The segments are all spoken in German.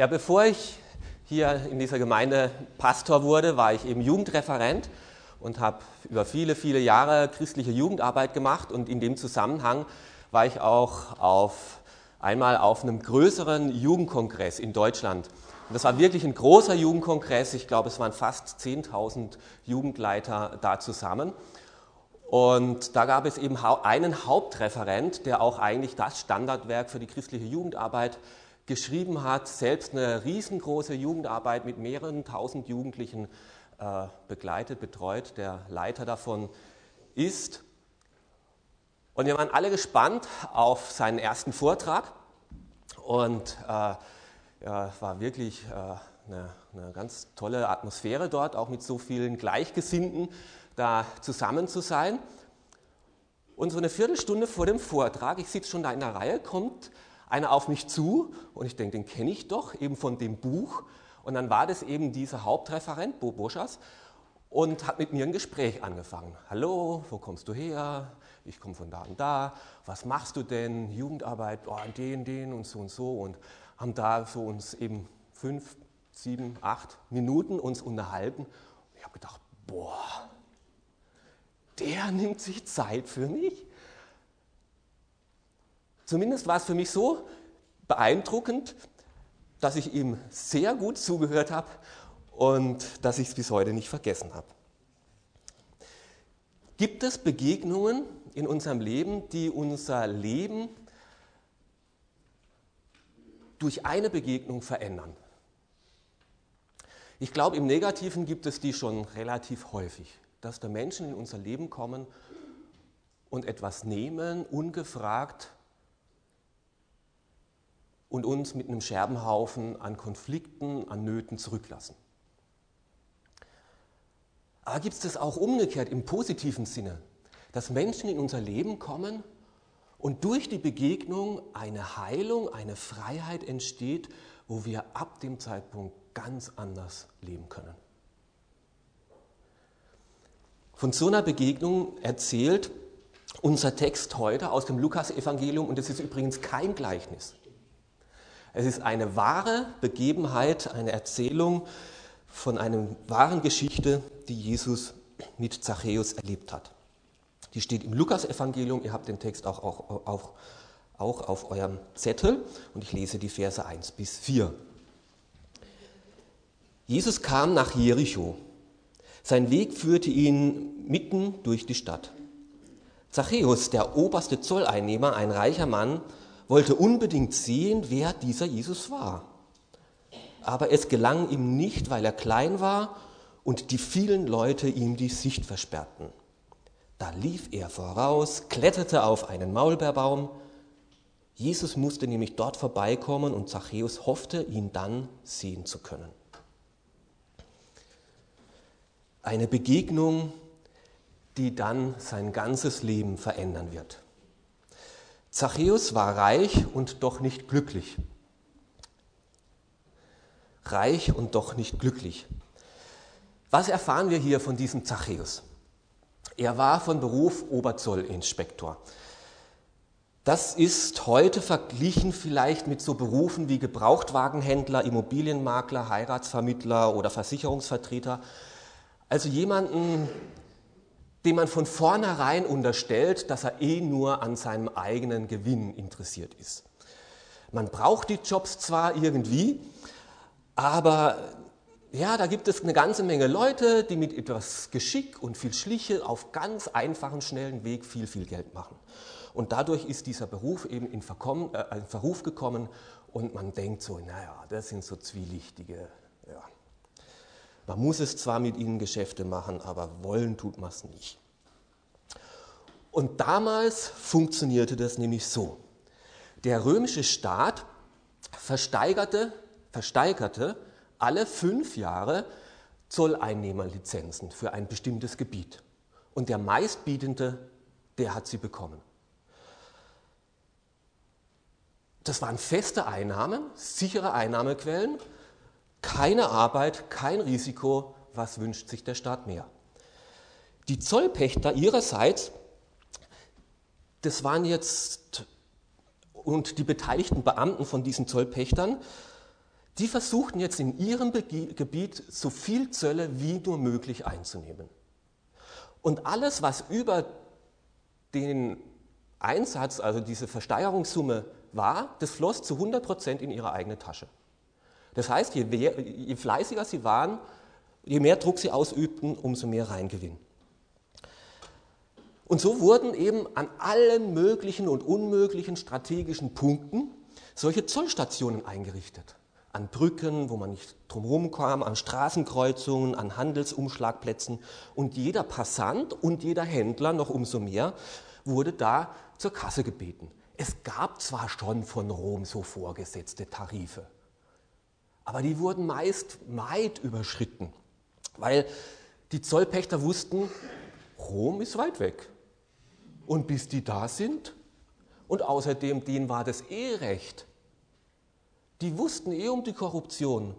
Ja, bevor ich hier in dieser Gemeinde Pastor wurde, war ich eben Jugendreferent und habe über viele, viele Jahre christliche Jugendarbeit gemacht und in dem Zusammenhang war ich auch auf, einmal auf einem größeren Jugendkongress in Deutschland. Und das war wirklich ein großer Jugendkongress. Ich glaube, es waren fast 10.000 Jugendleiter da zusammen. Und da gab es eben einen Hauptreferent, der auch eigentlich das Standardwerk für die christliche Jugendarbeit geschrieben hat, selbst eine riesengroße Jugendarbeit mit mehreren tausend Jugendlichen äh, begleitet, betreut, der Leiter davon ist. Und wir waren alle gespannt auf seinen ersten Vortrag und äh, ja, war wirklich äh, eine, eine ganz tolle Atmosphäre dort, auch mit so vielen Gleichgesinnten da zusammen zu sein. Und so eine Viertelstunde vor dem Vortrag, ich sitze schon da in der Reihe, kommt einer auf mich zu und ich denke, den kenne ich doch, eben von dem Buch. Und dann war das eben dieser Hauptreferent, Bo Boschas, und hat mit mir ein Gespräch angefangen. Hallo, wo kommst du her? Ich komme von da und da. Was machst du denn? Jugendarbeit, oh, den, den und so und so. Und haben da so uns eben fünf, sieben, acht Minuten uns unterhalten. Ich habe gedacht, boah, der nimmt sich Zeit für mich. Zumindest war es für mich so beeindruckend, dass ich ihm sehr gut zugehört habe und dass ich es bis heute nicht vergessen habe. Gibt es Begegnungen in unserem Leben, die unser Leben durch eine Begegnung verändern? Ich glaube, im Negativen gibt es die schon relativ häufig, dass da Menschen in unser Leben kommen und etwas nehmen, ungefragt und uns mit einem Scherbenhaufen an Konflikten, an Nöten zurücklassen. Aber gibt es das auch umgekehrt im positiven Sinne, dass Menschen in unser Leben kommen und durch die Begegnung eine Heilung, eine Freiheit entsteht, wo wir ab dem Zeitpunkt ganz anders leben können. Von so einer Begegnung erzählt unser Text heute aus dem Lukas-Evangelium und es ist übrigens kein Gleichnis. Es ist eine wahre Begebenheit, eine Erzählung von einer wahren Geschichte, die Jesus mit Zachäus erlebt hat. Die steht im Lukas-Evangelium. Ihr habt den Text auch, auch, auch, auch auf eurem Zettel und ich lese die Verse 1 bis 4. Jesus kam nach Jericho. Sein Weg führte ihn mitten durch die Stadt. Zachäus, der oberste Zolleinnehmer, ein reicher Mann, wollte unbedingt sehen, wer dieser Jesus war. Aber es gelang ihm nicht, weil er klein war und die vielen Leute ihm die Sicht versperrten. Da lief er voraus, kletterte auf einen Maulbeerbaum. Jesus musste nämlich dort vorbeikommen und Zachäus hoffte, ihn dann sehen zu können. Eine Begegnung, die dann sein ganzes Leben verändern wird. Zachäus war reich und doch nicht glücklich. Reich und doch nicht glücklich. Was erfahren wir hier von diesem Zachäus? Er war von Beruf Oberzollinspektor. Das ist heute verglichen vielleicht mit so Berufen wie Gebrauchtwagenhändler, Immobilienmakler, Heiratsvermittler oder Versicherungsvertreter. Also jemanden, dem man von vornherein unterstellt, dass er eh nur an seinem eigenen Gewinn interessiert ist. Man braucht die Jobs zwar irgendwie, aber ja, da gibt es eine ganze Menge Leute, die mit etwas Geschick und viel Schliche auf ganz einfachen, schnellen Weg viel, viel Geld machen. Und dadurch ist dieser Beruf eben in, Verkommen, äh, in Verruf gekommen und man denkt so, naja, das sind so zwielichtige man muss es zwar mit ihnen Geschäfte machen, aber wollen tut man es nicht. Und damals funktionierte das nämlich so. Der römische Staat versteigerte, versteigerte alle fünf Jahre Zolleinnehmerlizenzen für ein bestimmtes Gebiet. Und der meistbietende, der hat sie bekommen. Das waren feste Einnahmen, sichere Einnahmequellen keine Arbeit, kein Risiko. Was wünscht sich der Staat mehr? Die Zollpächter ihrerseits, das waren jetzt, und die beteiligten Beamten von diesen Zollpächtern, die versuchten jetzt in ihrem Gebiet so viel Zölle wie nur möglich einzunehmen. Und alles, was über den Einsatz, also diese Versteigerungssumme war, das floss zu 100 Prozent in ihre eigene Tasche. Das heißt, je, je fleißiger sie waren, je mehr Druck sie ausübten, umso mehr Reingewinn. Und so wurden eben an allen möglichen und unmöglichen strategischen Punkten solche Zollstationen eingerichtet. An Brücken, wo man nicht drumherum kam, an Straßenkreuzungen, an Handelsumschlagplätzen. Und jeder Passant und jeder Händler, noch umso mehr, wurde da zur Kasse gebeten. Es gab zwar schon von Rom so vorgesetzte Tarife, aber die wurden meist weit überschritten, weil die Zollpächter wussten, Rom ist weit weg. Und bis die da sind, und außerdem denen war das eh recht, die wussten eh um die Korruption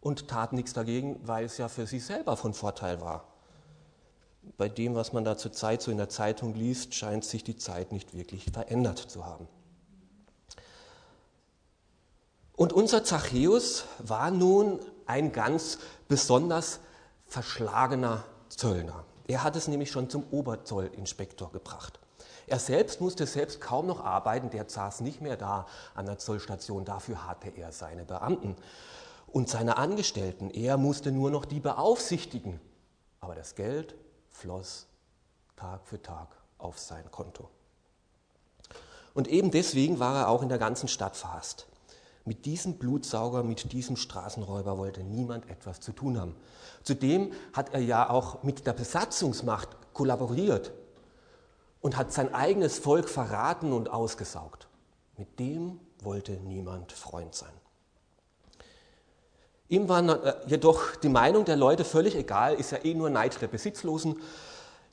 und taten nichts dagegen, weil es ja für sie selber von Vorteil war. Bei dem, was man da zur Zeit so in der Zeitung liest, scheint sich die Zeit nicht wirklich verändert zu haben. Und unser Zachäus war nun ein ganz besonders verschlagener Zöllner. Er hat es nämlich schon zum Oberzollinspektor gebracht. Er selbst musste selbst kaum noch arbeiten, der saß nicht mehr da an der Zollstation, dafür hatte er seine Beamten und seine Angestellten. Er musste nur noch die beaufsichtigen, aber das Geld floss Tag für Tag auf sein Konto. Und eben deswegen war er auch in der ganzen Stadt verhasst. Mit diesem Blutsauger, mit diesem Straßenräuber wollte niemand etwas zu tun haben. Zudem hat er ja auch mit der Besatzungsmacht kollaboriert und hat sein eigenes Volk verraten und ausgesaugt. Mit dem wollte niemand Freund sein. Ihm war äh, jedoch die Meinung der Leute völlig egal, ist ja eh nur Neid der Besitzlosen.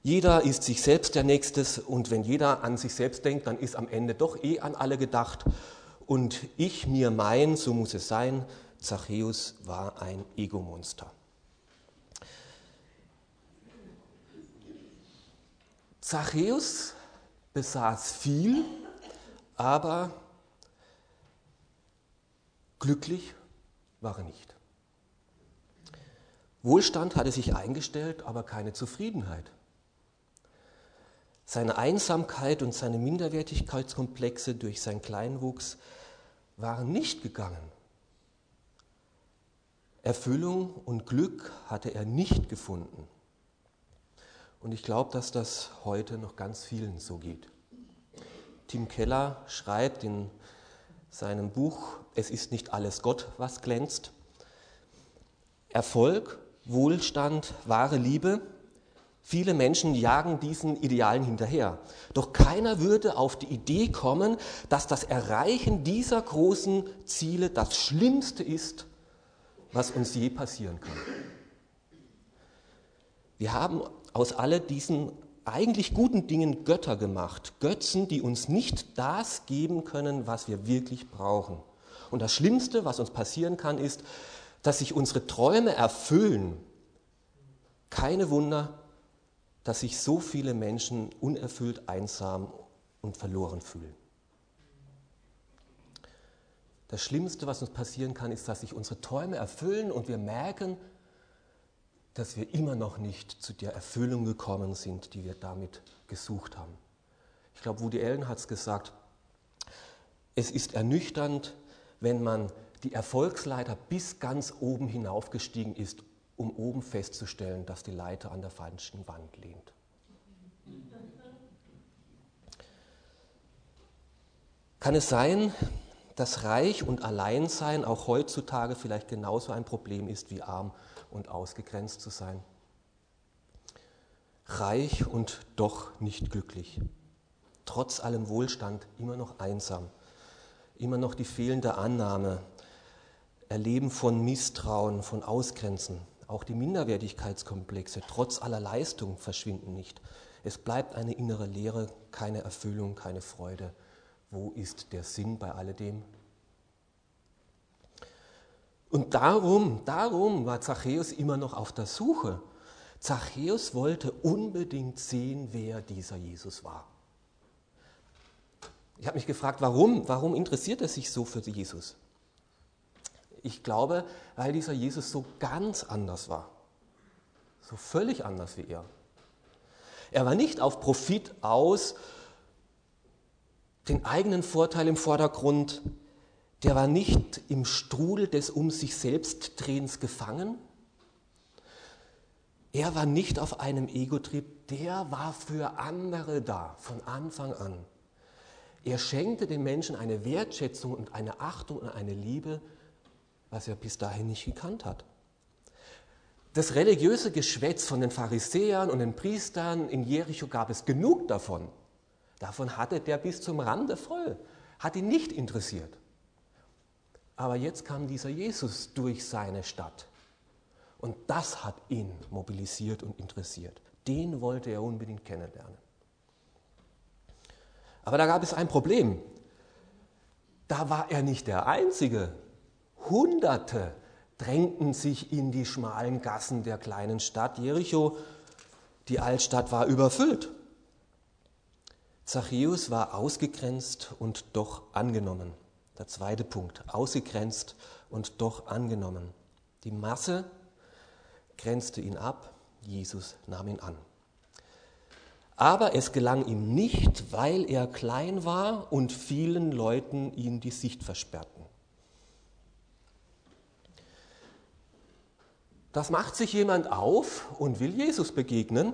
Jeder ist sich selbst der Nächstes und wenn jeder an sich selbst denkt, dann ist am Ende doch eh an alle gedacht. Und ich, mir, mein, so muss es sein, Zachäus war ein Egomonster. Zachäus besaß viel, aber glücklich war er nicht. Wohlstand hatte sich eingestellt, aber keine Zufriedenheit. Seine Einsamkeit und seine Minderwertigkeitskomplexe durch seinen Kleinwuchs waren nicht gegangen. Erfüllung und Glück hatte er nicht gefunden. Und ich glaube, dass das heute noch ganz vielen so geht. Tim Keller schreibt in seinem Buch Es ist nicht alles Gott, was glänzt. Erfolg, Wohlstand, wahre Liebe. Viele Menschen jagen diesen Idealen hinterher. Doch keiner würde auf die Idee kommen, dass das Erreichen dieser großen Ziele das Schlimmste ist, was uns je passieren kann. Wir haben aus all diesen eigentlich guten Dingen Götter gemacht. Götzen, die uns nicht das geben können, was wir wirklich brauchen. Und das Schlimmste, was uns passieren kann, ist, dass sich unsere Träume erfüllen. Keine Wunder, dass sich so viele Menschen unerfüllt, einsam und verloren fühlen. Das Schlimmste, was uns passieren kann, ist, dass sich unsere Träume erfüllen und wir merken, dass wir immer noch nicht zu der Erfüllung gekommen sind, die wir damit gesucht haben. Ich glaube, Woody Allen hat es gesagt, es ist ernüchternd, wenn man die Erfolgsleiter bis ganz oben hinaufgestiegen ist, um oben festzustellen, dass die Leiter an der falschen Wand lehnt. Kann es sein, dass Reich und Alleinsein auch heutzutage vielleicht genauso ein Problem ist wie arm und ausgegrenzt zu sein. Reich und doch nicht glücklich. Trotz allem Wohlstand immer noch einsam. Immer noch die fehlende Annahme. Erleben von Misstrauen, von Ausgrenzen. Auch die Minderwertigkeitskomplexe trotz aller Leistung verschwinden nicht. Es bleibt eine innere Leere, keine Erfüllung, keine Freude. Wo ist der Sinn bei alledem? Und darum, darum war Zachäus immer noch auf der Suche. Zachäus wollte unbedingt sehen, wer dieser Jesus war. Ich habe mich gefragt, warum, warum interessiert er sich so für Jesus? Ich glaube, weil dieser Jesus so ganz anders war. So völlig anders wie er. Er war nicht auf Profit aus, den eigenen Vorteil im Vordergrund. Der war nicht im Strudel des um sich selbst Drehens gefangen. Er war nicht auf einem Ego-Trieb, der war für andere da, von Anfang an. Er schenkte den Menschen eine Wertschätzung und eine Achtung und eine Liebe, was er bis dahin nicht gekannt hat. Das religiöse Geschwätz von den Pharisäern und den Priestern in Jericho gab es genug davon. Davon hatte der bis zum Rande voll, hat ihn nicht interessiert. Aber jetzt kam dieser Jesus durch seine Stadt und das hat ihn mobilisiert und interessiert. Den wollte er unbedingt kennenlernen. Aber da gab es ein Problem. Da war er nicht der Einzige. Hunderte drängten sich in die schmalen Gassen der kleinen Stadt Jericho. Die Altstadt war überfüllt. Zachäus war ausgegrenzt und doch angenommen. Der zweite Punkt, ausgegrenzt und doch angenommen. Die Masse grenzte ihn ab, Jesus nahm ihn an. Aber es gelang ihm nicht, weil er klein war und vielen Leuten ihn die Sicht versperrten. Das macht sich jemand auf und will Jesus begegnen.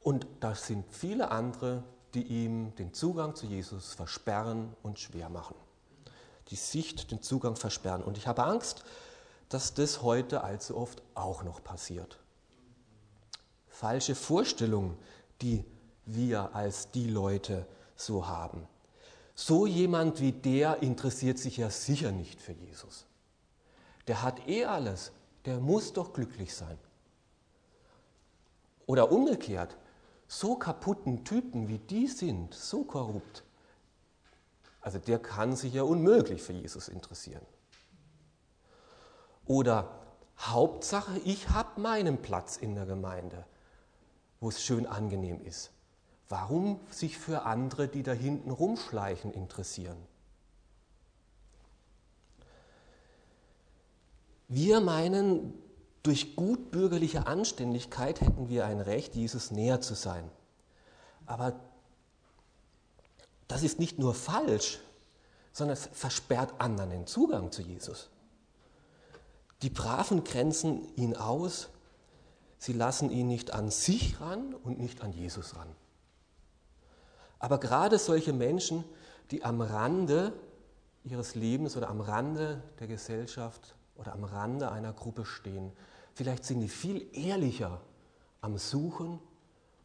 Und das sind viele andere, die ihm den Zugang zu Jesus versperren und schwer machen. Die Sicht, den Zugang versperren. Und ich habe Angst, dass das heute allzu oft auch noch passiert. Falsche Vorstellungen, die wir als die Leute so haben. So jemand wie der interessiert sich ja sicher nicht für Jesus. Der hat eh alles, der muss doch glücklich sein. Oder umgekehrt, so kaputten Typen wie die sind, so korrupt, also der kann sich ja unmöglich für Jesus interessieren. Oder Hauptsache, ich habe meinen Platz in der Gemeinde, wo es schön angenehm ist. Warum sich für andere, die da hinten rumschleichen, interessieren? Wir meinen, durch gutbürgerliche Anständigkeit hätten wir ein Recht, Jesus näher zu sein. Aber das ist nicht nur falsch, sondern es versperrt anderen den Zugang zu Jesus. Die Braven grenzen ihn aus, sie lassen ihn nicht an sich ran und nicht an Jesus ran. Aber gerade solche Menschen, die am Rande ihres Lebens oder am Rande der Gesellschaft oder am Rande einer Gruppe stehen, vielleicht sind die viel ehrlicher am Suchen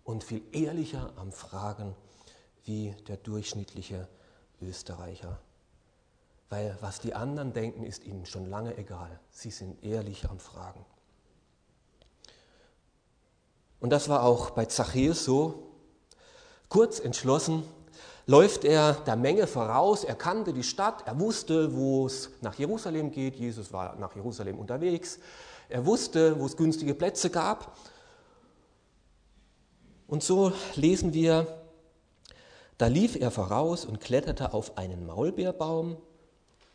und viel ehrlicher am Fragen wie der durchschnittliche Österreicher weil was die anderen denken, ist ihnen schon lange egal. Sie sind ehrlich am Fragen. Und das war auch bei Zachäus so. Kurz entschlossen läuft er der Menge voraus. Er kannte die Stadt, er wusste, wo es nach Jerusalem geht. Jesus war nach Jerusalem unterwegs. Er wusste, wo es günstige Plätze gab. Und so lesen wir, da lief er voraus und kletterte auf einen Maulbeerbaum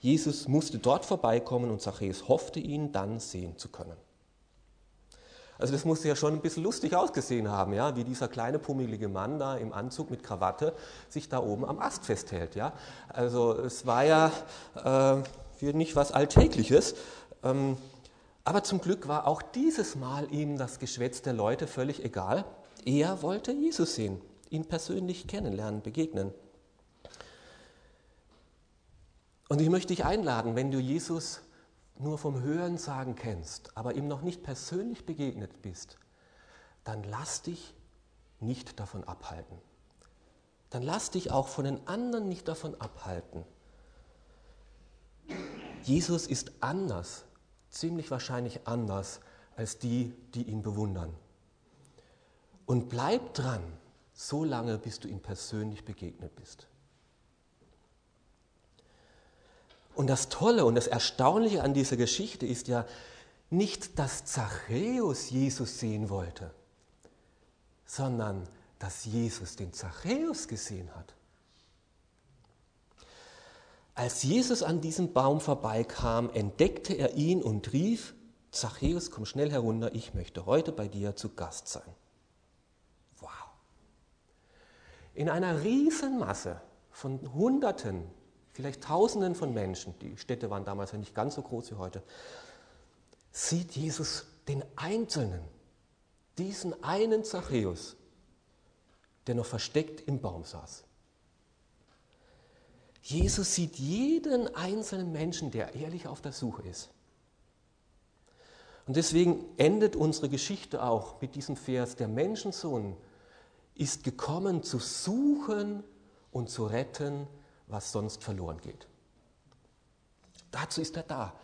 Jesus musste dort vorbeikommen und Zachäus hoffte, ihn dann sehen zu können. Also das musste ja schon ein bisschen lustig ausgesehen haben, ja, wie dieser kleine pummelige Mann da im Anzug mit Krawatte sich da oben am Ast festhält. Ja. Also es war ja äh, nicht was Alltägliches. Ähm, aber zum Glück war auch dieses Mal ihm das Geschwätz der Leute völlig egal. Er wollte Jesus sehen, ihn persönlich kennenlernen, begegnen. Und ich möchte dich einladen, wenn du Jesus nur vom Hören sagen kennst, aber ihm noch nicht persönlich begegnet bist, dann lass dich nicht davon abhalten. Dann lass dich auch von den anderen nicht davon abhalten. Jesus ist anders, ziemlich wahrscheinlich anders als die, die ihn bewundern. Und bleib dran, so lange, bis du ihm persönlich begegnet bist. Und das Tolle und das Erstaunliche an dieser Geschichte ist ja nicht, dass Zachäus Jesus sehen wollte, sondern dass Jesus den Zachäus gesehen hat. Als Jesus an diesem Baum vorbeikam, entdeckte er ihn und rief, Zachäus, komm schnell herunter, ich möchte heute bei dir zu Gast sein. Wow. In einer Riesenmasse von Hunderten, vielleicht Tausenden von Menschen, die Städte waren damals ja nicht ganz so groß wie heute, sieht Jesus den Einzelnen, diesen einen Zachäus, der noch versteckt im Baum saß. Jesus sieht jeden einzelnen Menschen, der ehrlich auf der Suche ist. Und deswegen endet unsere Geschichte auch mit diesem Vers, der Menschensohn ist gekommen zu suchen und zu retten, was sonst verloren geht. Dazu ist er da.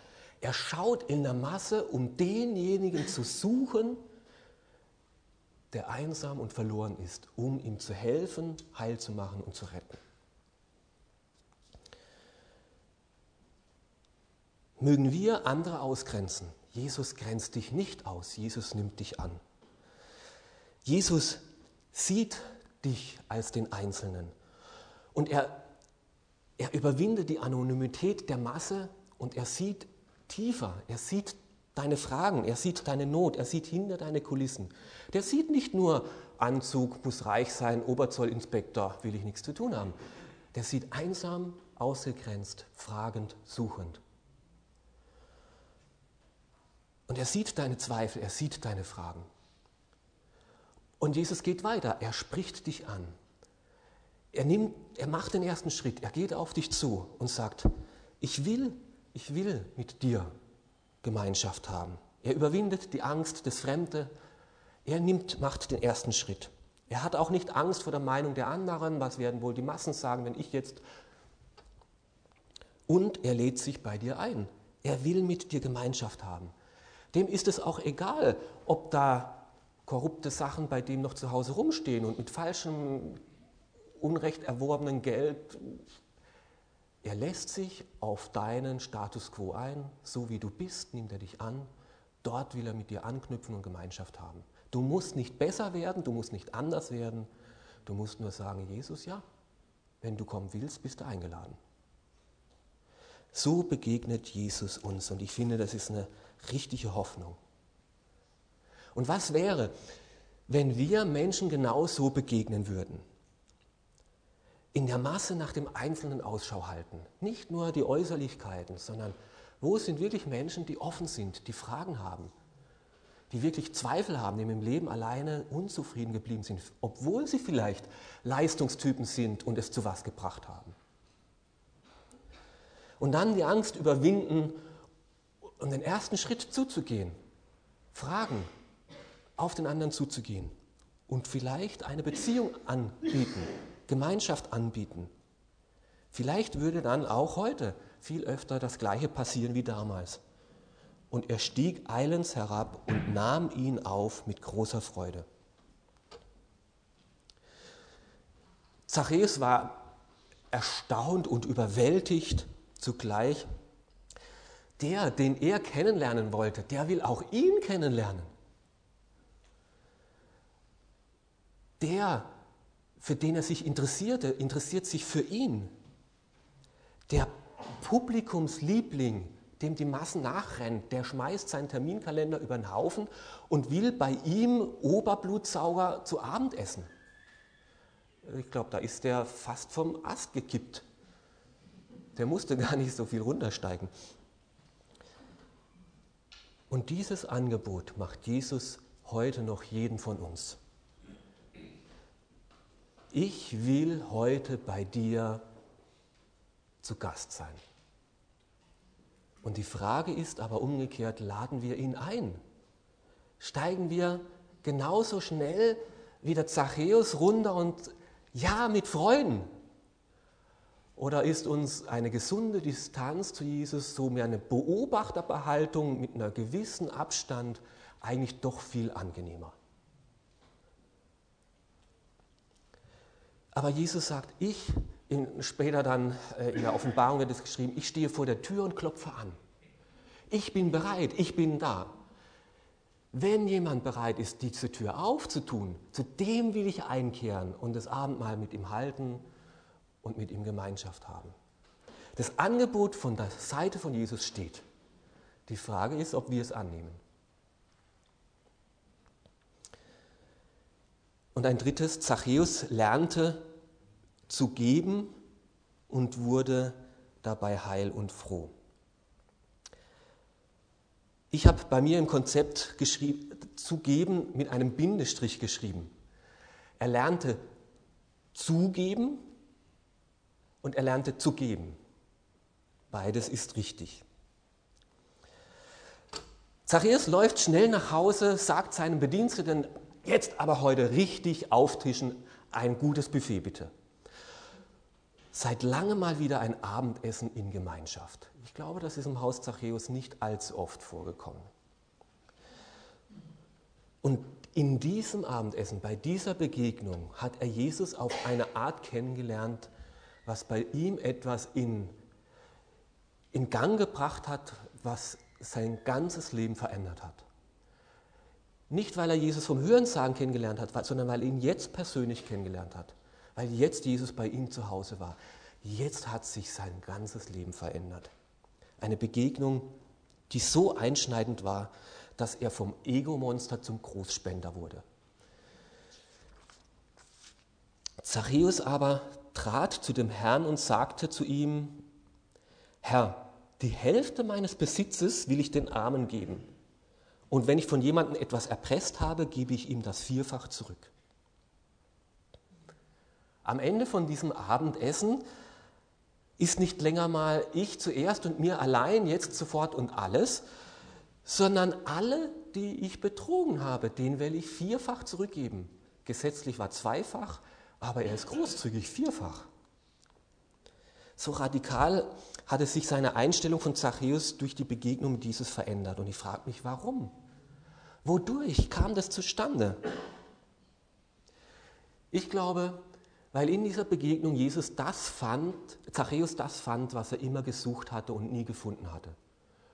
Er schaut in der Masse, um denjenigen zu suchen, der einsam und verloren ist, um ihm zu helfen, heil zu machen und zu retten. Mögen wir andere ausgrenzen. Jesus grenzt dich nicht aus, Jesus nimmt dich an. Jesus sieht dich als den Einzelnen und er, er überwindet die Anonymität der Masse und er sieht tiefer, er sieht deine Fragen, er sieht deine Not, er sieht hinter deine Kulissen. Der sieht nicht nur Anzug, muss reich sein, Oberzollinspektor, will ich nichts zu tun haben. Der sieht einsam, ausgegrenzt, fragend, suchend. Und er sieht deine Zweifel, er sieht deine Fragen. Und Jesus geht weiter, er spricht dich an. Er, nimmt, er macht den ersten Schritt, er geht auf dich zu und sagt, ich will, ich will mit dir Gemeinschaft haben. Er überwindet die Angst, das Fremde. Er nimmt, macht den ersten Schritt. Er hat auch nicht Angst vor der Meinung der anderen, was werden wohl die Massen sagen, wenn ich jetzt. Und er lädt sich bei dir ein. Er will mit dir Gemeinschaft haben. Dem ist es auch egal, ob da korrupte Sachen bei dem noch zu Hause rumstehen und mit falschem, unrecht erworbenen Geld er lässt sich auf deinen Status quo ein, so wie du bist, nimmt er dich an. Dort will er mit dir anknüpfen und Gemeinschaft haben. Du musst nicht besser werden, du musst nicht anders werden. Du musst nur sagen, Jesus, ja, wenn du kommen willst, bist du eingeladen. So begegnet Jesus uns und ich finde, das ist eine richtige Hoffnung. Und was wäre, wenn wir Menschen genau so begegnen würden? In der Masse nach dem Einzelnen Ausschau halten. Nicht nur die Äußerlichkeiten, sondern wo sind wirklich Menschen, die offen sind, die Fragen haben, die wirklich Zweifel haben, die im Leben alleine unzufrieden geblieben sind, obwohl sie vielleicht Leistungstypen sind und es zu was gebracht haben. Und dann die Angst überwinden und den ersten Schritt zuzugehen, fragen, auf den anderen zuzugehen und vielleicht eine Beziehung anbieten Gemeinschaft anbieten. Vielleicht würde dann auch heute viel öfter das Gleiche passieren wie damals. Und er stieg eilends herab und nahm ihn auf mit großer Freude. Zachäus war erstaunt und überwältigt zugleich. Der, den er kennenlernen wollte, der will auch ihn kennenlernen. Der, für den er sich interessierte, interessiert sich für ihn. Der Publikumsliebling, dem die Massen nachrennen, der schmeißt seinen Terminkalender über den Haufen und will bei ihm Oberblutsauger zu Abend essen. Ich glaube, da ist der fast vom Ast gekippt. Der musste gar nicht so viel runtersteigen. Und dieses Angebot macht Jesus heute noch jeden von uns ich will heute bei dir zu Gast sein. Und die Frage ist aber umgekehrt, laden wir ihn ein? Steigen wir genauso schnell wie der Zachäus runter und ja, mit Freuden? Oder ist uns eine gesunde Distanz zu Jesus, so mehr eine Beobachterbehaltung mit einer gewissen Abstand eigentlich doch viel angenehmer? Aber Jesus sagt, ich, in, später dann äh, in der Offenbarung wird es geschrieben, ich stehe vor der Tür und klopfe an. Ich bin bereit, ich bin da. Wenn jemand bereit ist, diese Tür aufzutun, zu dem will ich einkehren und das Abendmahl mit ihm halten und mit ihm Gemeinschaft haben. das Angebot von der Seite von Jesus steht. Die Frage ist, ob wir es annehmen. Und ein drittes, Zachäus lernte zu geben und wurde dabei heil und froh. Ich habe bei mir im Konzept zu geben mit einem Bindestrich geschrieben. Er lernte zugeben und er lernte zu geben. Beides ist richtig. Zachäus läuft schnell nach Hause, sagt seinem Bediensteten, jetzt aber heute richtig auftischen, ein gutes Buffet bitte. Seit langem mal wieder ein Abendessen in Gemeinschaft. Ich glaube, das ist im Haus Zachäus nicht allzu oft vorgekommen. Und in diesem Abendessen, bei dieser Begegnung, hat er Jesus auf eine Art kennengelernt, was bei ihm etwas in, in Gang gebracht hat, was sein ganzes Leben verändert hat. Nicht, weil er Jesus vom Hörensagen kennengelernt hat, sondern weil er ihn jetzt persönlich kennengelernt hat. Weil jetzt Jesus bei ihm zu Hause war. Jetzt hat sich sein ganzes Leben verändert. Eine Begegnung, die so einschneidend war, dass er vom Ego-Monster zum Großspender wurde. Zachäus aber trat zu dem Herrn und sagte zu ihm, Herr, die Hälfte meines Besitzes will ich den Armen geben. Und wenn ich von jemandem etwas erpresst habe, gebe ich ihm das vierfach zurück. Am Ende von diesem Abendessen ist nicht länger mal ich zuerst und mir allein jetzt sofort und alles, sondern alle, die ich betrogen habe, den will ich vierfach zurückgeben. Gesetzlich war zweifach, aber er ist großzügig, vierfach. So radikal hatte sich seine Einstellung von Zachäus durch die Begegnung mit Jesus verändert. Und ich frage mich, warum? Wodurch kam das zustande? Ich glaube, weil in dieser Begegnung Jesus das fand, Zachäus das fand, was er immer gesucht hatte und nie gefunden hatte.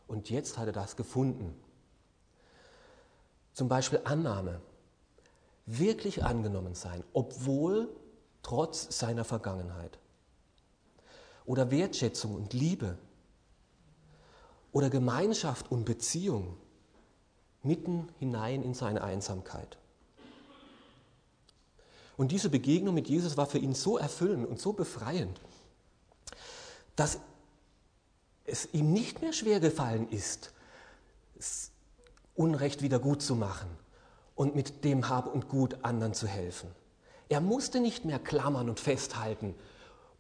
Und jetzt hat er das gefunden. Zum Beispiel Annahme. Wirklich angenommen sein, obwohl trotz seiner Vergangenheit. Oder Wertschätzung und Liebe. Oder Gemeinschaft und Beziehung mitten hinein in seine Einsamkeit. Und diese Begegnung mit Jesus war für ihn so erfüllend und so befreiend, dass es ihm nicht mehr schwer gefallen ist, Unrecht wieder gut zu machen und mit dem Hab und Gut anderen zu helfen. Er musste nicht mehr klammern und festhalten,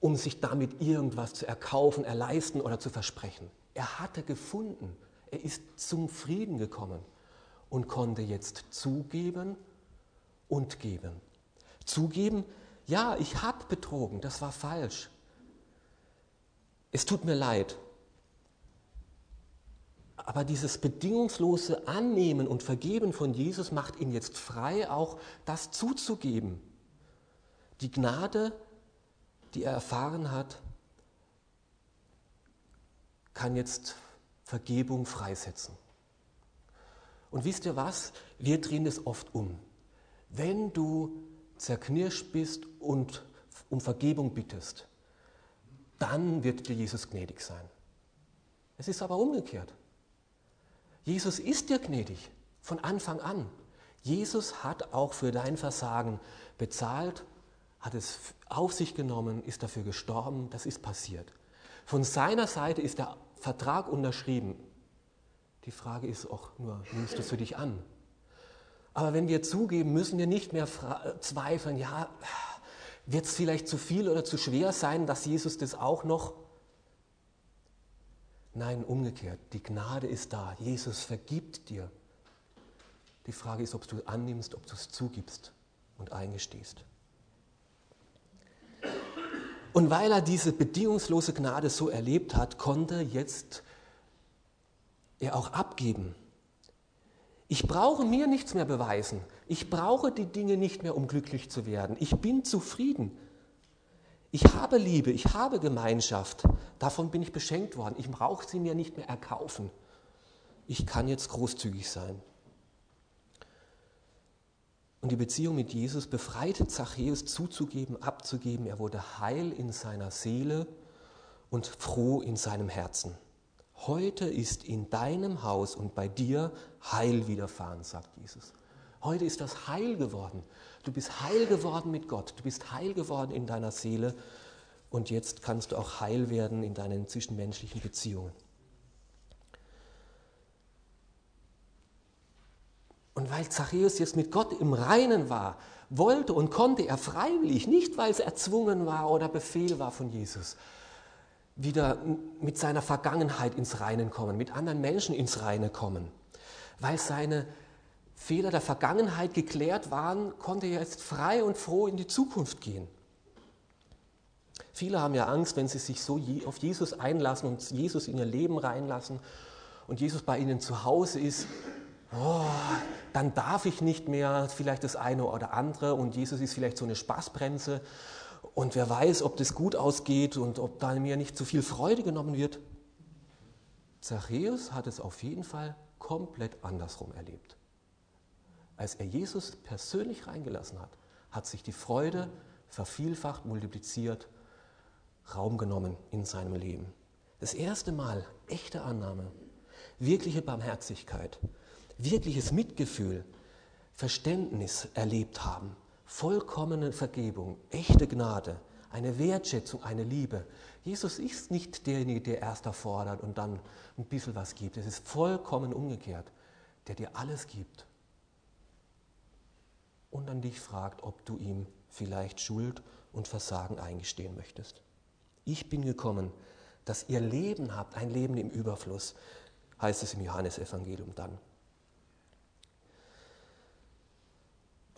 um sich damit irgendwas zu erkaufen, erleisten oder zu versprechen. Er hatte gefunden, er ist zum Frieden gekommen und konnte jetzt zugeben und geben. Zugeben, ja, ich habe betrogen, das war falsch. Es tut mir leid. Aber dieses bedingungslose Annehmen und Vergeben von Jesus macht ihn jetzt frei, auch das zuzugeben. Die Gnade, die er erfahren hat, kann jetzt Vergebung freisetzen. Und wisst ihr was? Wir drehen es oft um. Wenn du zerknirscht bist und um Vergebung bittest, dann wird dir Jesus gnädig sein. Es ist aber umgekehrt. Jesus ist dir gnädig von Anfang an. Jesus hat auch für dein Versagen bezahlt, hat es auf sich genommen, ist dafür gestorben, das ist passiert. Von seiner Seite ist der Vertrag unterschrieben. Die Frage ist auch nur, nimmst du es für dich an? Aber wenn wir zugeben, müssen wir nicht mehr zweifeln, ja, wird es vielleicht zu viel oder zu schwer sein, dass Jesus das auch noch? Nein, umgekehrt, die Gnade ist da. Jesus vergibt dir. Die Frage ist, ob du annimmst, ob du es zugibst und eingestehst. Und weil er diese bedingungslose Gnade so erlebt hat, konnte jetzt er auch abgeben. Ich brauche mir nichts mehr beweisen. Ich brauche die Dinge nicht mehr, um glücklich zu werden. Ich bin zufrieden. Ich habe Liebe, ich habe Gemeinschaft. Davon bin ich beschenkt worden. Ich brauche sie mir nicht mehr erkaufen. Ich kann jetzt großzügig sein. Und die Beziehung mit Jesus befreite Zachäus zuzugeben, abzugeben. Er wurde heil in seiner Seele und froh in seinem Herzen. Heute ist in deinem Haus und bei dir Heil widerfahren, sagt Jesus. Heute ist das Heil geworden. Du bist heil geworden mit Gott. Du bist heil geworden in deiner Seele. Und jetzt kannst du auch heil werden in deinen zwischenmenschlichen Beziehungen. Und weil Zachäus jetzt mit Gott im Reinen war, wollte und konnte er freiwillig, nicht weil es erzwungen war oder Befehl war von Jesus, wieder mit seiner Vergangenheit ins Reine kommen, mit anderen Menschen ins Reine kommen. Weil seine Fehler der Vergangenheit geklärt waren, konnte er jetzt frei und froh in die Zukunft gehen. Viele haben ja Angst, wenn sie sich so auf Jesus einlassen und Jesus in ihr Leben reinlassen und Jesus bei ihnen zu Hause ist, oh, dann darf ich nicht mehr vielleicht das eine oder andere und Jesus ist vielleicht so eine Spaßbremse und wer weiß, ob das gut ausgeht und ob da mir nicht zu viel Freude genommen wird. Zachäus hat es auf jeden Fall komplett andersrum erlebt. Als er Jesus persönlich reingelassen hat, hat sich die Freude vervielfacht, multipliziert, Raum genommen in seinem Leben. Das erste Mal echte Annahme, wirkliche Barmherzigkeit, wirkliches Mitgefühl, Verständnis erlebt haben, vollkommene Vergebung, echte Gnade, eine Wertschätzung, eine Liebe. Jesus ist nicht derjenige, der erst erfordert und dann ein bisschen was gibt. Es ist vollkommen umgekehrt, der dir alles gibt und an dich fragt, ob du ihm vielleicht Schuld und Versagen eingestehen möchtest. Ich bin gekommen, dass ihr Leben habt, ein Leben im Überfluss, heißt es im Johannesevangelium dann.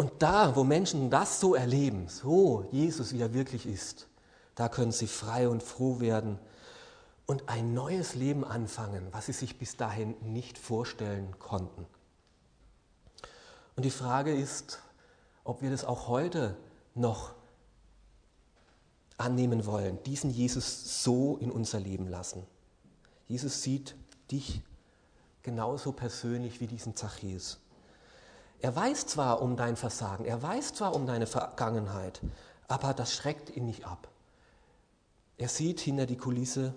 Und da, wo Menschen das so erleben, so Jesus, wie er wirklich ist, da können sie frei und froh werden und ein neues Leben anfangen, was sie sich bis dahin nicht vorstellen konnten. Und die Frage ist, ob wir das auch heute noch annehmen wollen, diesen Jesus so in unser Leben lassen. Jesus sieht dich genauso persönlich wie diesen Zachäus. Er weiß zwar um dein Versagen, er weiß zwar um deine Vergangenheit, aber das schreckt ihn nicht ab. Er sieht hinter die Kulisse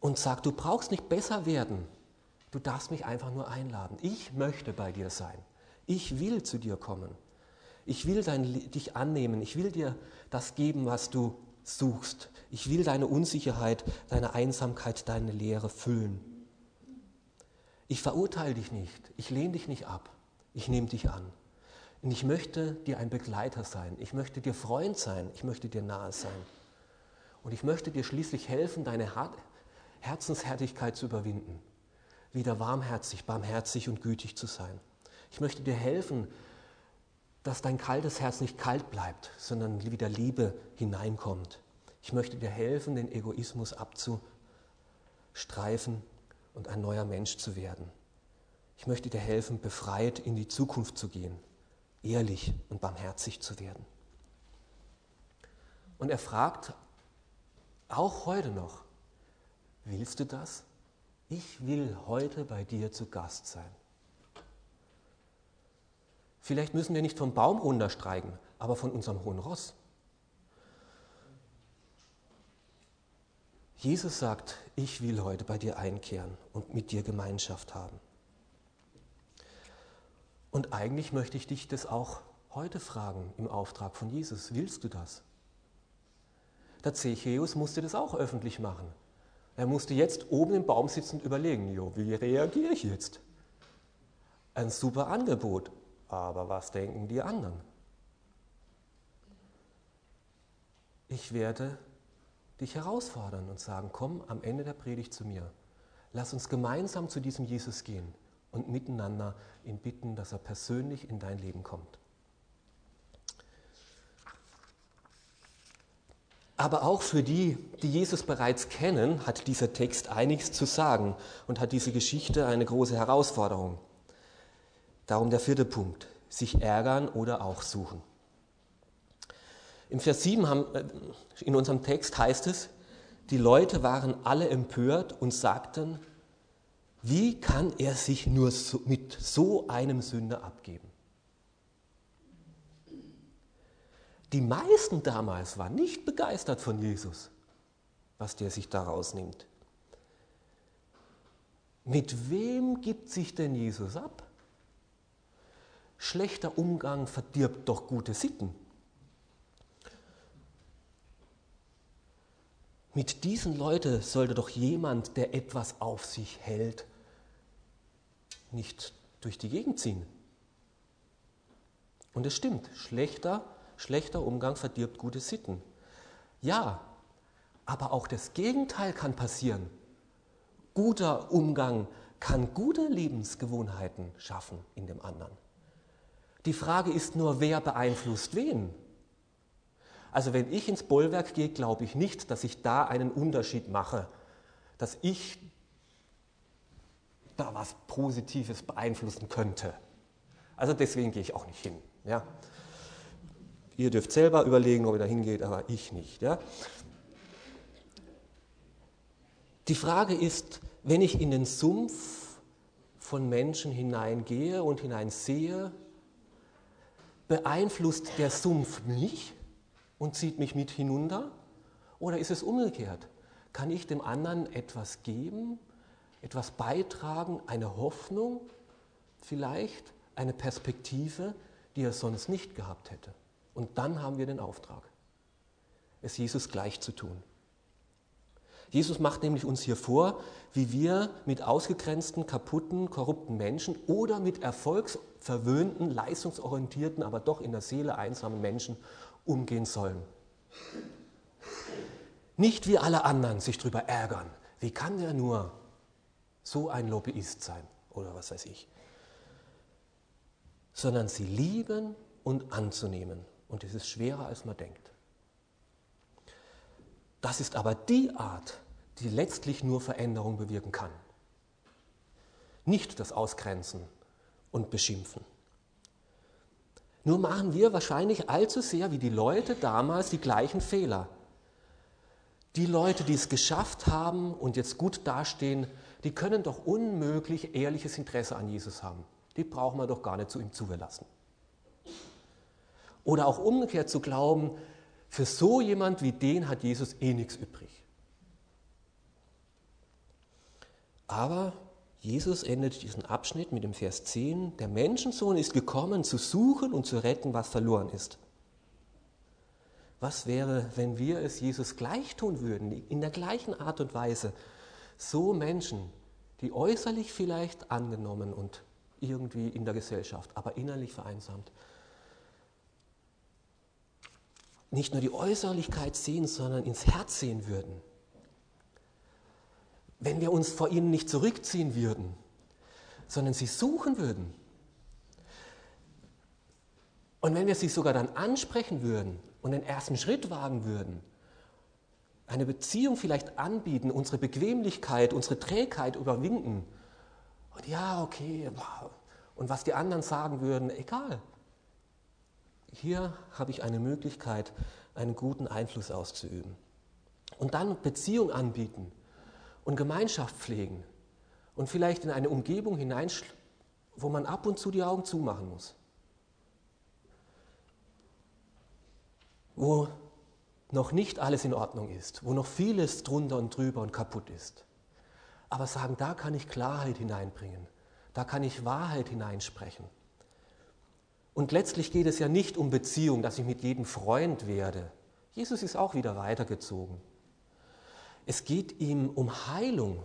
und sagt, du brauchst nicht besser werden, du darfst mich einfach nur einladen. Ich möchte bei dir sein. Ich will zu dir kommen. Ich will dein, dich annehmen. Ich will dir das geben, was du suchst. Ich will deine Unsicherheit, deine Einsamkeit, deine Leere füllen. Ich verurteile dich nicht. Ich lehne dich nicht ab. Ich nehme dich an. Und ich möchte dir ein Begleiter sein. Ich möchte dir Freund sein. Ich möchte dir nahe sein. Und ich möchte dir schließlich helfen, deine Herzenshärtigkeit zu überwinden. Wieder warmherzig, barmherzig und gütig zu sein. Ich möchte dir helfen, dass dein kaltes Herz nicht kalt bleibt, sondern wieder Liebe hineinkommt. Ich möchte dir helfen, den Egoismus abzustreifen und ein neuer Mensch zu werden. Ich möchte dir helfen, befreit in die Zukunft zu gehen, ehrlich und barmherzig zu werden. Und er fragt auch heute noch, willst du das? Ich will heute bei dir zu Gast sein. Vielleicht müssen wir nicht vom Baum runtersteigen, aber von unserem hohen Ross. Jesus sagt, ich will heute bei dir einkehren und mit dir Gemeinschaft haben. Und eigentlich möchte ich dich das auch heute fragen im Auftrag von Jesus. Willst du das? Der Zechäus musste das auch öffentlich machen. Er musste jetzt oben im Baum sitzend überlegen, jo, wie reagiere ich jetzt? Ein super Angebot, aber was denken die anderen? Ich werde dich herausfordern und sagen, komm am Ende der Predigt zu mir. Lass uns gemeinsam zu diesem Jesus gehen und miteinander ihn bitten, dass er persönlich in dein Leben kommt. Aber auch für die, die Jesus bereits kennen, hat dieser Text einiges zu sagen und hat diese Geschichte eine große Herausforderung. Darum der vierte Punkt, sich ärgern oder auch suchen. Im Vers 7 haben, äh, in unserem Text heißt es, die Leute waren alle empört und sagten, wie kann er sich nur so, mit so einem Sünder abgeben? Die meisten damals waren nicht begeistert von Jesus. was der sich da rausnimmt. Mit wem gibt sich denn Jesus ab? Schlechter Umgang verdirbt doch gute Sitten. Mit diesen Leuten sollte doch jemand, der etwas auf sich hält, nicht durch die Gegend ziehen. Und es stimmt, schlechter, schlechter Umgang verdirbt gute Sitten. Ja, aber auch das Gegenteil kann passieren. Guter Umgang kann gute Lebensgewohnheiten schaffen in dem anderen. Die Frage ist nur, wer beeinflusst wen? Also wenn ich ins Bollwerk gehe, glaube ich nicht, dass ich da einen Unterschied mache, dass ich da was Positives beeinflussen könnte. Also deswegen gehe ich auch nicht hin. Ja. Ihr dürft selber überlegen, ob ihr da hingeht, aber ich nicht. Ja. Die Frage ist, wenn ich in den Sumpf von Menschen hineingehe und hineinsehe, beeinflusst der Sumpf mich und zieht mich mit hinunter? Oder ist es umgekehrt? Kann ich dem anderen etwas geben, etwas beitragen, eine Hoffnung, vielleicht eine Perspektive, die er sonst nicht gehabt hätte? Und dann haben wir den Auftrag, es Jesus gleich zu tun. Jesus macht nämlich uns hier vor, wie wir mit ausgegrenzten, kaputten, korrupten Menschen oder mit erfolgsverwöhnten, leistungsorientierten, aber doch in der Seele einsamen Menschen umgehen sollen. Nicht wie alle anderen sich darüber ärgern. Wie kann der nur so ein Lobbyist sein oder was weiß ich? Sondern sie lieben und anzunehmen. Und es ist schwerer, als man denkt. Das ist aber die Art, die letztlich nur Veränderung bewirken kann. Nicht das Ausgrenzen und Beschimpfen. Nur machen wir wahrscheinlich allzu sehr wie die Leute damals die gleichen Fehler. Die Leute, die es geschafft haben und jetzt gut dastehen, die können doch unmöglich ehrliches Interesse an Jesus haben. Die brauchen wir doch gar nicht zu ihm zulassen. Oder auch umgekehrt zu glauben, für so jemand wie den hat Jesus eh nichts übrig. Aber Jesus endet diesen Abschnitt mit dem Vers 10, der Menschensohn ist gekommen, zu suchen und zu retten, was verloren ist. Was wäre, wenn wir es Jesus gleich tun würden, in der gleichen Art und Weise? So Menschen, die äußerlich vielleicht angenommen und irgendwie in der Gesellschaft, aber innerlich vereinsamt. Nicht nur die Äußerlichkeit sehen, sondern ins Herz sehen würden wenn wir uns vor ihnen nicht zurückziehen würden, sondern sie suchen würden. Und wenn wir sie sogar dann ansprechen würden und den ersten Schritt wagen würden, eine Beziehung vielleicht anbieten, unsere Bequemlichkeit, unsere Trägheit überwinden. Und ja, okay, und was die anderen sagen würden, egal. Hier habe ich eine Möglichkeit, einen guten Einfluss auszuüben. Und dann Beziehung anbieten und Gemeinschaft pflegen und vielleicht in eine Umgebung hinein, wo man ab und zu die Augen zumachen muss. Wo noch nicht alles in Ordnung ist, wo noch vieles drunter und drüber und kaputt ist. Aber sagen, da kann ich Klarheit hineinbringen, da kann ich Wahrheit hineinsprechen. Und letztlich geht es ja nicht um Beziehung, dass ich mit jedem Freund werde. Jesus ist auch wieder weitergezogen. Es geht ihm um Heilung.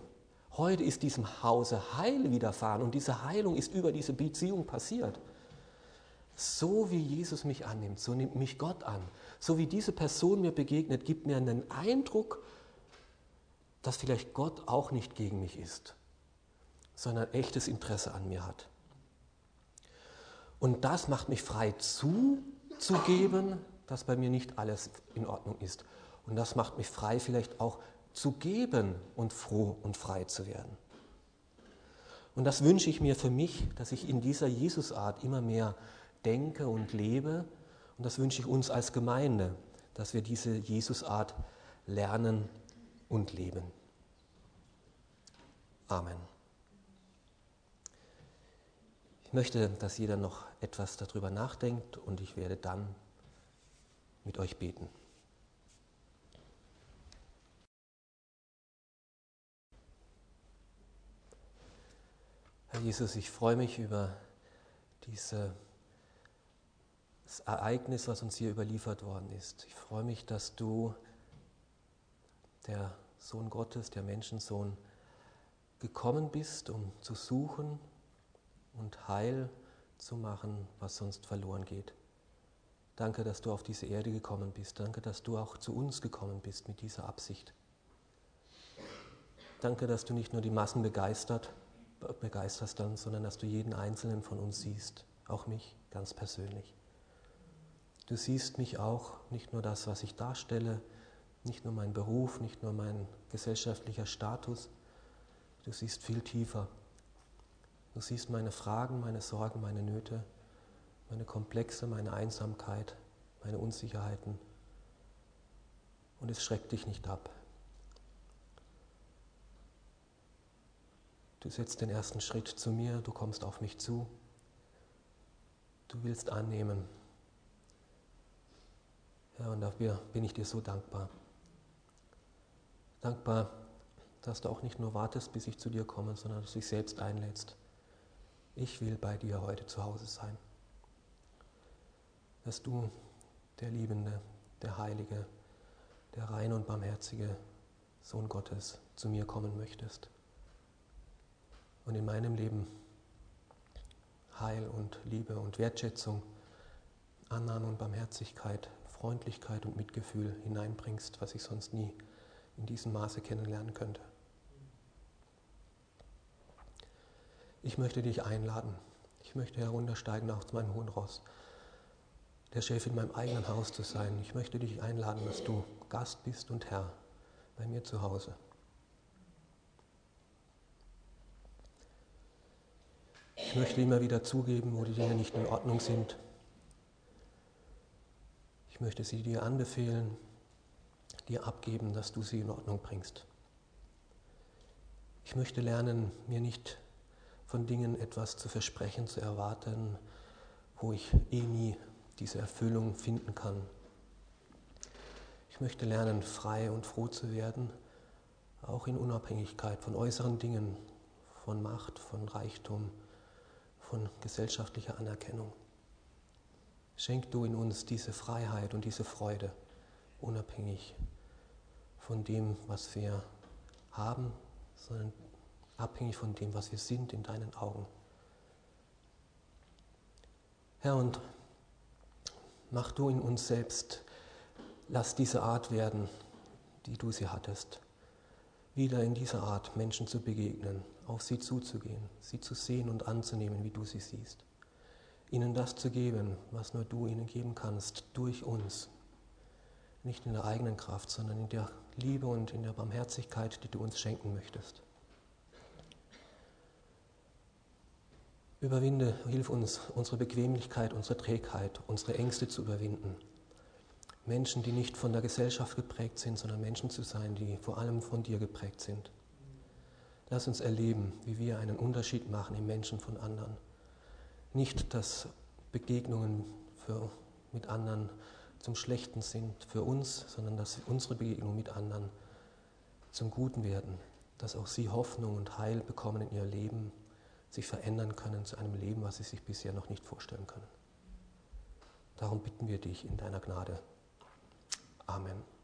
Heute ist diesem Hause Heil widerfahren und diese Heilung ist über diese Beziehung passiert. So wie Jesus mich annimmt, so nimmt mich Gott an. So wie diese Person mir begegnet, gibt mir einen Eindruck, dass vielleicht Gott auch nicht gegen mich ist, sondern echtes Interesse an mir hat. Und das macht mich frei zuzugeben, dass bei mir nicht alles in Ordnung ist. Und das macht mich frei, vielleicht auch zu geben und froh und frei zu werden. Und das wünsche ich mir für mich, dass ich in dieser Jesusart immer mehr denke und lebe. Und das wünsche ich uns als Gemeinde, dass wir diese Jesusart lernen und leben. Amen. Ich möchte, dass jeder noch etwas darüber nachdenkt und ich werde dann mit euch beten. Herr Jesus, ich freue mich über diese dieses Ereignis, was uns hier überliefert worden ist. Ich freue mich, dass du, der Sohn Gottes, der Menschensohn, gekommen bist, um zu suchen und Heil zu machen, was sonst verloren geht. Danke, dass du auf diese Erde gekommen bist. Danke, dass du auch zu uns gekommen bist mit dieser Absicht. Danke, dass du nicht nur die Massen begeistert, begeisterst dann, sondern dass du jeden einzelnen von uns siehst, auch mich ganz persönlich. Du siehst mich auch, nicht nur das, was ich darstelle, nicht nur mein Beruf, nicht nur mein gesellschaftlicher Status, du siehst viel tiefer. Du siehst meine Fragen, meine Sorgen, meine Nöte, meine Komplexe, meine Einsamkeit, meine Unsicherheiten. Und es schreckt dich nicht ab. Du setzt den ersten Schritt zu mir, du kommst auf mich zu. Du willst annehmen. Ja, und dafür bin ich dir so dankbar. Dankbar, dass du auch nicht nur wartest, bis ich zu dir komme, sondern dass du dich selbst einlädst. Ich will bei dir heute zu Hause sein. Dass du, der Liebende, der Heilige, der reine und barmherzige Sohn Gottes, zu mir kommen möchtest und in meinem Leben Heil und Liebe und Wertschätzung, Annahme und Barmherzigkeit, Freundlichkeit und Mitgefühl hineinbringst, was ich sonst nie in diesem Maße kennenlernen könnte. Ich möchte dich einladen. Ich möchte heruntersteigen auf meinem hohen Ross, der Chef in meinem eigenen Haus zu sein. Ich möchte dich einladen, dass du Gast bist und Herr bei mir zu Hause. Ich möchte immer wieder zugeben, wo die Dinge nicht in Ordnung sind. Ich möchte sie dir anbefehlen, dir abgeben, dass du sie in Ordnung bringst. Ich möchte lernen, mir nicht von Dingen etwas zu versprechen, zu erwarten, wo ich eh nie diese Erfüllung finden kann. Ich möchte lernen, frei und froh zu werden, auch in Unabhängigkeit von äußeren Dingen, von Macht, von Reichtum, von gesellschaftlicher Anerkennung. Schenk du in uns diese Freiheit und diese Freude, unabhängig von dem, was wir haben, sondern abhängig von dem, was wir sind in deinen Augen. Herr, und mach du in uns selbst, lass diese Art werden, die du sie hattest, wieder in dieser Art Menschen zu begegnen, auf sie zuzugehen, sie zu sehen und anzunehmen, wie du sie siehst. Ihnen das zu geben, was nur du ihnen geben kannst, durch uns. Nicht in der eigenen Kraft, sondern in der Liebe und in der Barmherzigkeit, die du uns schenken möchtest. Überwinde, hilf uns, unsere Bequemlichkeit, unsere Trägheit, unsere Ängste zu überwinden. Menschen, die nicht von der Gesellschaft geprägt sind, sondern Menschen zu sein, die vor allem von dir geprägt sind. Lass uns erleben, wie wir einen Unterschied machen im Menschen von anderen. Nicht, dass Begegnungen für, mit anderen zum Schlechten sind für uns, sondern dass unsere Begegnungen mit anderen zum Guten werden, dass auch sie Hoffnung und Heil bekommen in ihr Leben, sich verändern können zu einem Leben, was sie sich bisher noch nicht vorstellen können. Darum bitten wir dich in deiner Gnade. Amen.